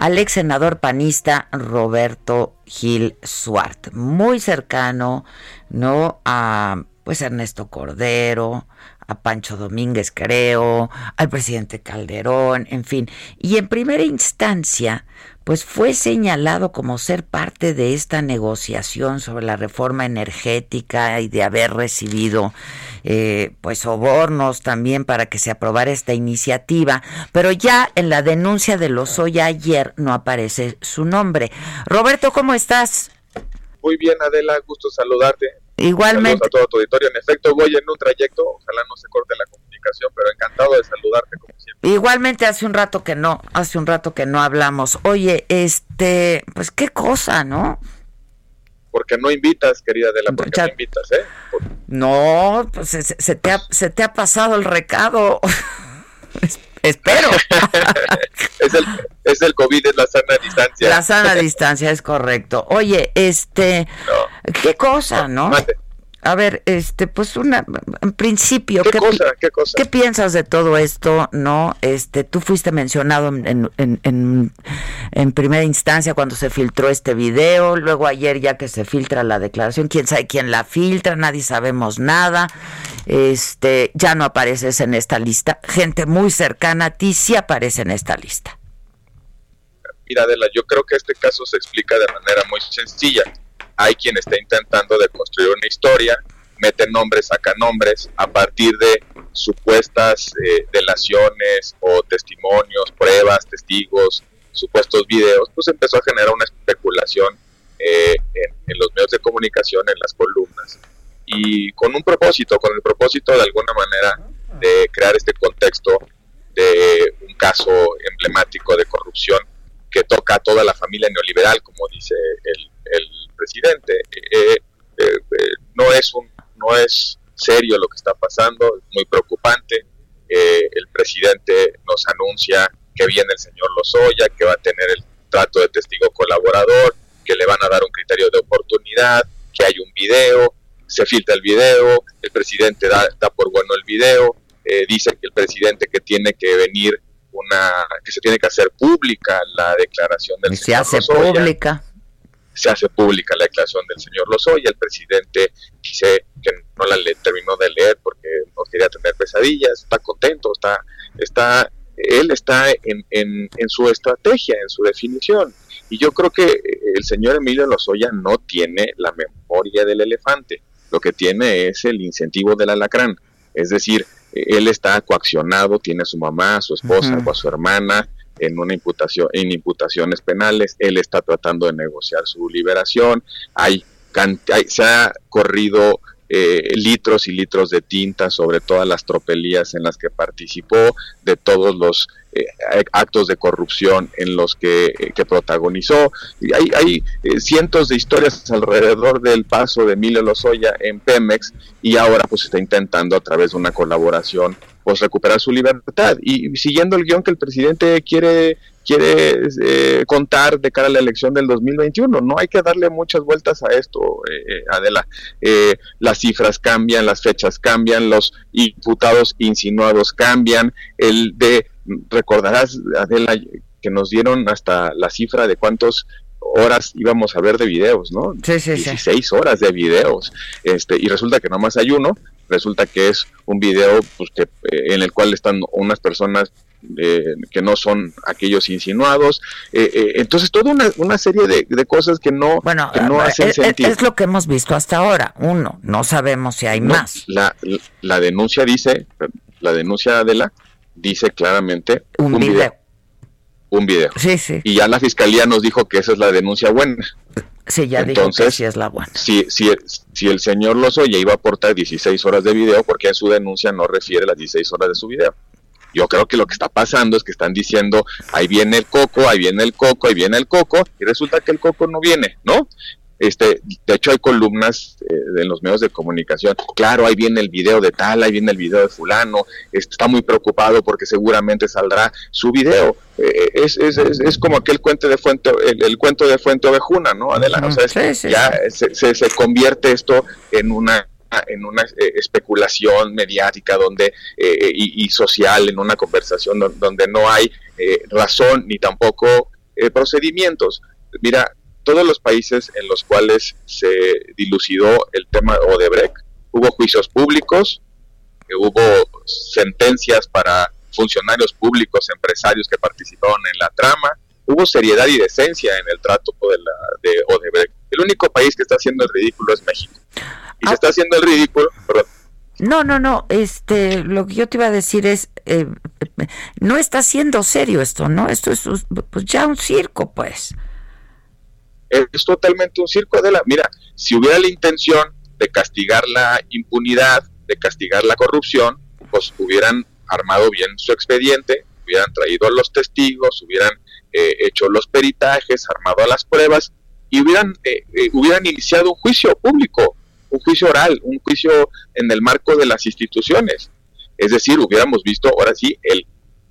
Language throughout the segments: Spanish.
Al ex senador panista Roberto Gil Suart, muy cercano, ¿no? A pues Ernesto Cordero, a Pancho Domínguez, creo, al presidente Calderón, en fin. Y en primera instancia, pues fue señalado como ser parte de esta negociación sobre la reforma energética y de haber recibido eh, pues sobornos también para que se aprobara esta iniciativa, pero ya en la denuncia de Lozoya ayer no aparece su nombre. Roberto, ¿cómo estás? Muy bien, Adela, gusto saludarte. Igualmente. a todo tu auditorio. En efecto, voy en un trayecto, ojalá no se corte la comunicación, pero encantado de saludarte como siempre. Igualmente hace un rato que no, hace un rato que no hablamos. Oye, este, pues qué cosa, ¿no? Porque no invitas, querida Adela, porque no invitas, ¿eh? No, pues se, te ha, se te ha pasado el recado. Espero. es, el, es el COVID, la sana distancia. Es correcto. Oye, este, qué cosa, ¿no? A ver, este, pues una, en principio, ¿Qué, cosa, ¿qué, cosa? ¿qué piensas de todo esto, no? Este, tú fuiste mencionado en, en, en, en, primera instancia cuando se filtró este video, luego ayer ya que se filtra la declaración, quién sabe quién la filtra, nadie sabemos nada, este, ya no apareces en esta lista, gente muy cercana a ti sí aparece en esta lista. Mira, yo creo que este caso se explica de manera muy sencilla. Hay quien está intentando de construir una historia, mete nombres, saca nombres, a partir de supuestas eh, delaciones o testimonios, pruebas, testigos, supuestos videos, pues empezó a generar una especulación eh, en, los medios de comunicación, en las columnas, y con un propósito, con el propósito de alguna manera de crear este contexto de un caso emblemático de corrupción que toca a toda la familia neoliberal, como dice el, el presidente. Eh, eh, eh, no, es un, no es serio lo que está pasando, es muy preocupante. el presidente nos anuncia que viene el señor Lozoya, que va a tener el trato de testigo colaborador, que le van a dar un criterio de oportunidad, que hay un video, se filtra el video, el presidente da, da por bueno el video, dice que el presidente que tiene que venir una que se tiene que hacer pública la declaración del se hace pública. Se hace pública la declaración del señor Lozoya, el presidente dice que no la le, terminó de leer porque no quería tener pesadillas, está contento, está, está, él está en, en, en su estrategia, en su definición. Y yo creo que el señor Emilio Lozoya no tiene la memoria del elefante, lo que tiene es el incentivo del alacrán. Es decir, él está coaccionado, tiene a su mamá, a su esposa, o a su hermana, en una imputación, en imputaciones penales, él está tratando de negociar su liberación, hay, se ha corrido eh, litros y litros de tinta sobre todas las tropelías en las que participó, de todos los eh, actos de corrupción en los que, eh, protagonizó. Y hay, hay cientos de historias alrededor del paso de Emilio Lozoya en Pemex y ahora pues está intentando a través de una colaboración pues recuperar su libertad y siguiendo el guion que el presidente quiere quiere eh, contar de cara a la elección del 2021. No hay que darle muchas vueltas a esto, eh, eh, Adela. las cifras cambian, las fechas cambian, los imputados insinuados cambian. El de, recordarás, Adela, que nos dieron hasta la cifra de cuántos horas íbamos a ver de videos, ¿no? Sí, sí, 16 horas de videos. Este, y resulta que nomás hay uno, resulta que es un video pues, que, en el cual están unas personas que no son aquellos insinuados. Eh, eh, entonces, toda una, serie de, cosas que no, bueno, no hacen sentido. Es lo que hemos visto hasta ahora. Uno, no sabemos si hay más. La, la denuncia dice, la denuncia de la dice claramente un, video. Un video. Sí, sí. Y ya la fiscalía nos dijo que esa es la denuncia buena. Sí, ya Entonces, dijo que sí es la buena. Si, si, si el señor Lozoya iba a aportar 16 horas de video, porque en su denuncia no refiere las 16 horas de su video? Yo creo que lo que está pasando es que están diciendo, ahí viene el coco, ahí viene el coco, ahí viene el coco, y resulta que el coco no viene, ¿no? Este, de hecho hay columnas eh, en los medios de comunicación, claro, ahí viene el video de tal, ahí viene el video de fulano, está muy preocupado porque seguramente saldrá su video. Eh, es, es, es, como aquel cuento de Fuente, el, cuento de Fuente Ovejuna, ¿no? Adelante, o sea, ya Se, se, convierte esto en una en una eh, especulación mediática donde y, y, social en una conversación donde no hay razón ni tampoco procedimientos mira todos los países en los cuales se dilucidó el tema Odebrecht, hubo juicios públicos, hubo sentencias para funcionarios públicos, empresarios que participaron en la trama, hubo seriedad y decencia en el trato de, la, de Odebrecht. El único país que está haciendo el ridículo es México. Y se ah. está haciendo el ridículo, No, no, no, este, lo que yo te iba a decir es, eh, no está siendo serio esto, ¿no? Esto es pues, ya un circo, pues es totalmente un circo de la... Mira, si hubiera la intención de castigar la impunidad, de castigar la corrupción, pues hubieran armado bien su expediente, hubieran traído a los testigos, hubieran eh, hecho los peritajes, armado las pruebas y hubieran, eh, eh, hubieran iniciado un juicio público, un juicio oral, un juicio en el marco de las instituciones. Es decir, hubiéramos visto ahora sí el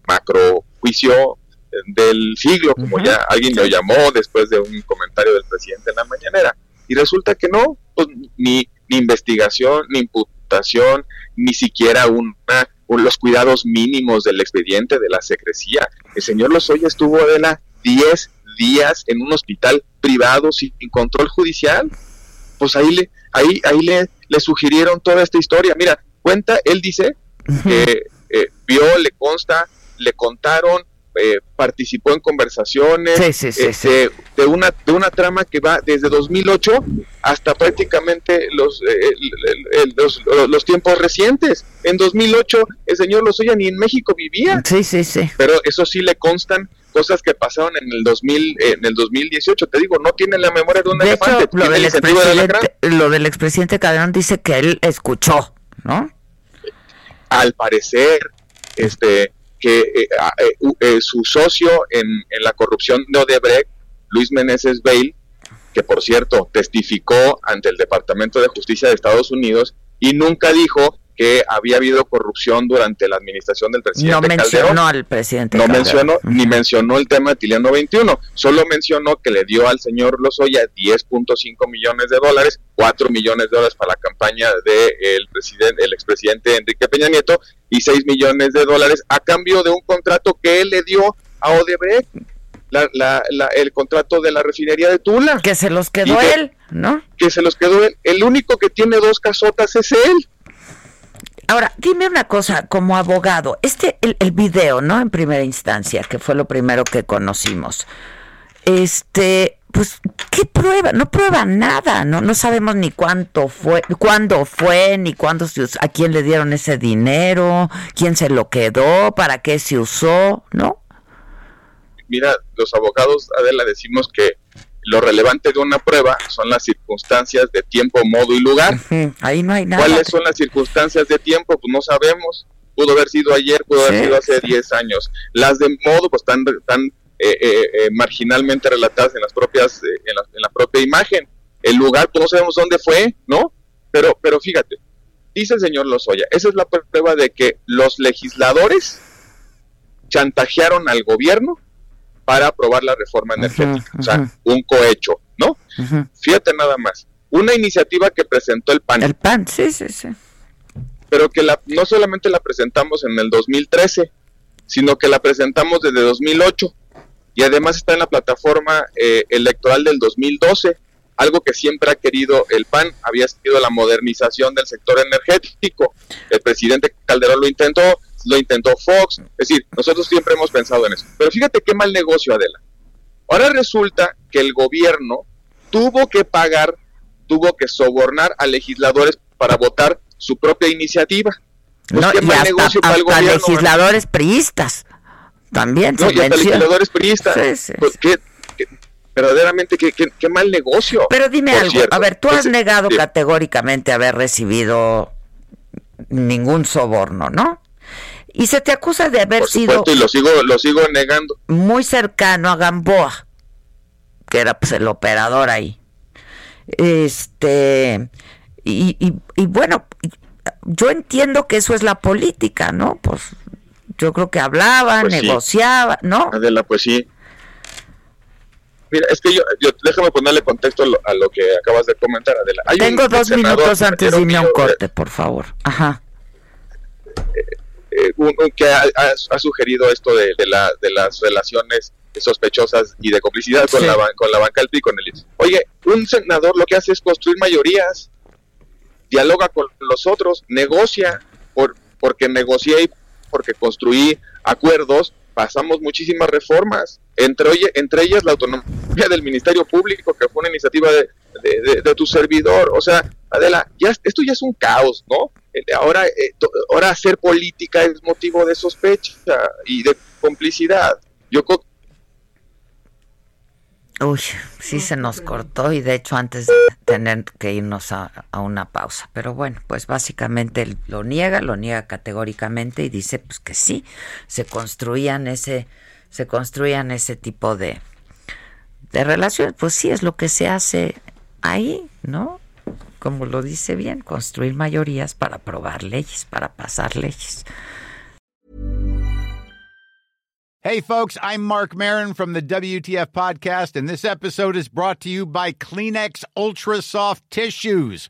macro juicio del siglo, como ya alguien lo llamó después de un comentario del presidente en la mañanera. Y resulta que no, pues, ni, ni investigación, ni imputación, ni siquiera una, los cuidados mínimos del expediente de la secrecía. El señor Lozoya estuvo de la 10 días en un hospital privado sin control judicial. Pues ahí le, ahí, ahí le, le sugirieron toda esta historia. Mira, cuenta, él dice que eh, vio, le consta, le contaron, eh, participó en conversaciones este, de una de una trama que va desde 2008 hasta prácticamente los, eh, los, los, tiempos recientes. En 2008 el señor Lozoya ni en México vivía. Sí, sí, sí. Pero eso sí le constan cosas que pasaron en el 2000 en el 2018 te digo no tiene la memoria de un de Hecho, lo, del expresidente, lo del expresidente Calderón dice que él escuchó no al parecer este que eh, eh, eh, su socio en, en, la corrupción de Odebrecht, Luis Meneses Bail, que por cierto testificó ante el Departamento de Justicia de Estados Unidos y nunca dijo que había habido corrupción durante la administración del presidente No mencionó al presidente No mencionó, ni mencionó el tema de Tiliano 21. Solo mencionó que le dio al señor Lozoya 10.5 millones de dólares, 4 millones de dólares para la campaña del el presidente, el expresidente Enrique Peña Nieto y 6 millones de dólares a cambio de un contrato que él le dio a Odebrecht. el contrato de la refinería de Tula. Que se los quedó él, ¿no? Que se los quedó él. El único que tiene dos casotas es él. Ahora, dime una cosa, como abogado, este, el, video, ¿no? En primera instancia, que fue lo primero que conocimos. Este, pues, ¿qué prueba? No prueba nada, ¿no? No sabemos ni cuánto fue, cuándo fue, ni cuándo se a quién le dieron ese dinero, quién se lo quedó, para qué se usó, ¿no? Mira, los abogados, Adela, decimos que lo relevante de una prueba son las circunstancias de tiempo, modo y lugar. Ahí no hay nada. ¿Cuáles son las circunstancias de tiempo? Pues no sabemos. Pudo haber sido ayer, pudo haber sido hace 10 años. Las de modo, pues están, están eh, eh, eh, marginalmente relatadas en las propias, en la, en, la, propia imagen. El lugar, pues no sabemos dónde fue, ¿no? Pero, pero fíjate, dice el señor Lozoya, esa es la prueba de que los legisladores chantajearon al gobierno para aprobar la reforma energética. o sea, un cohecho, ¿no? Fíjate nada más. Una iniciativa que presentó el PAN. El PAN, sí, sí, sí. Pero que la, no solamente la presentamos en el 2013, sino que la presentamos desde 2008 y además está en la plataforma eh, electoral del 2012. Algo que siempre ha querido el PAN había sido la modernización del sector energético. El presidente Calderón lo intentó, lo intentó Fox, es decir, nosotros siempre hemos pensado en eso. Pero fíjate qué mal negocio, Adela. Ahora resulta que el gobierno tuvo que pagar, tuvo que sobornar a legisladores para votar su propia iniciativa. Pues no, qué mal negocio para el gobierno. legisladores priistas también. No, y hasta legisladores priistas. Pues, verdaderamente qué, mal negocio. Pero dime algo, a ver, tú has negado categóricamente haber recibido ningún soborno, ¿no? Y se te acusa de haber sido... Y lo sigo, lo sigo negando. Muy cercano a Gamboa, que era pues el operador ahí. Este... Y, y, bueno, yo entiendo que eso es la política, ¿no? Pues yo creo que hablaba, pues negociaba, ¿no? Adela, pues sí. Mira, es que yo, déjame ponerle contexto a lo, que acabas de comentar, Adela. Tengo dos minutos antes de irme a un corte, por favor. Ajá. Eh, eh, que ha, sugerido esto de, la, de las relaciones sospechosas y de complicidad con, la, con la banca del y con el Oye, un senador lo que hace es construir mayorías, dialoga con los otros, negocia, por, porque negocié y porque construí acuerdos, pasamos muchísimas reformas, entre, entre ellas la autonomía del Ministerio Público, que fue una iniciativa de, de, tu servidor. O sea, Adela, ya, esto ya es un caos, ¿no? Eh, ahora, eh, ahora hacer política es motivo de sospecha y de complicidad. Yo Uy, sí se nos cortó y de hecho antes de tener que irnos a, una pausa. Pero bueno, pues básicamente lo niega, lo niega categóricamente y dice pues que sí, se construían ese, se construían ese tipo de, de relaciones. Pues sí, es lo que se hace ahí, ¿no? Como lo dice bien, construir mayorías para aprobar leyes, para pasar leyes. Hey, folks, I'm Mark Marin from the WTF Podcast, and this episode is brought to you by Kleenex Ultra Soft Tissues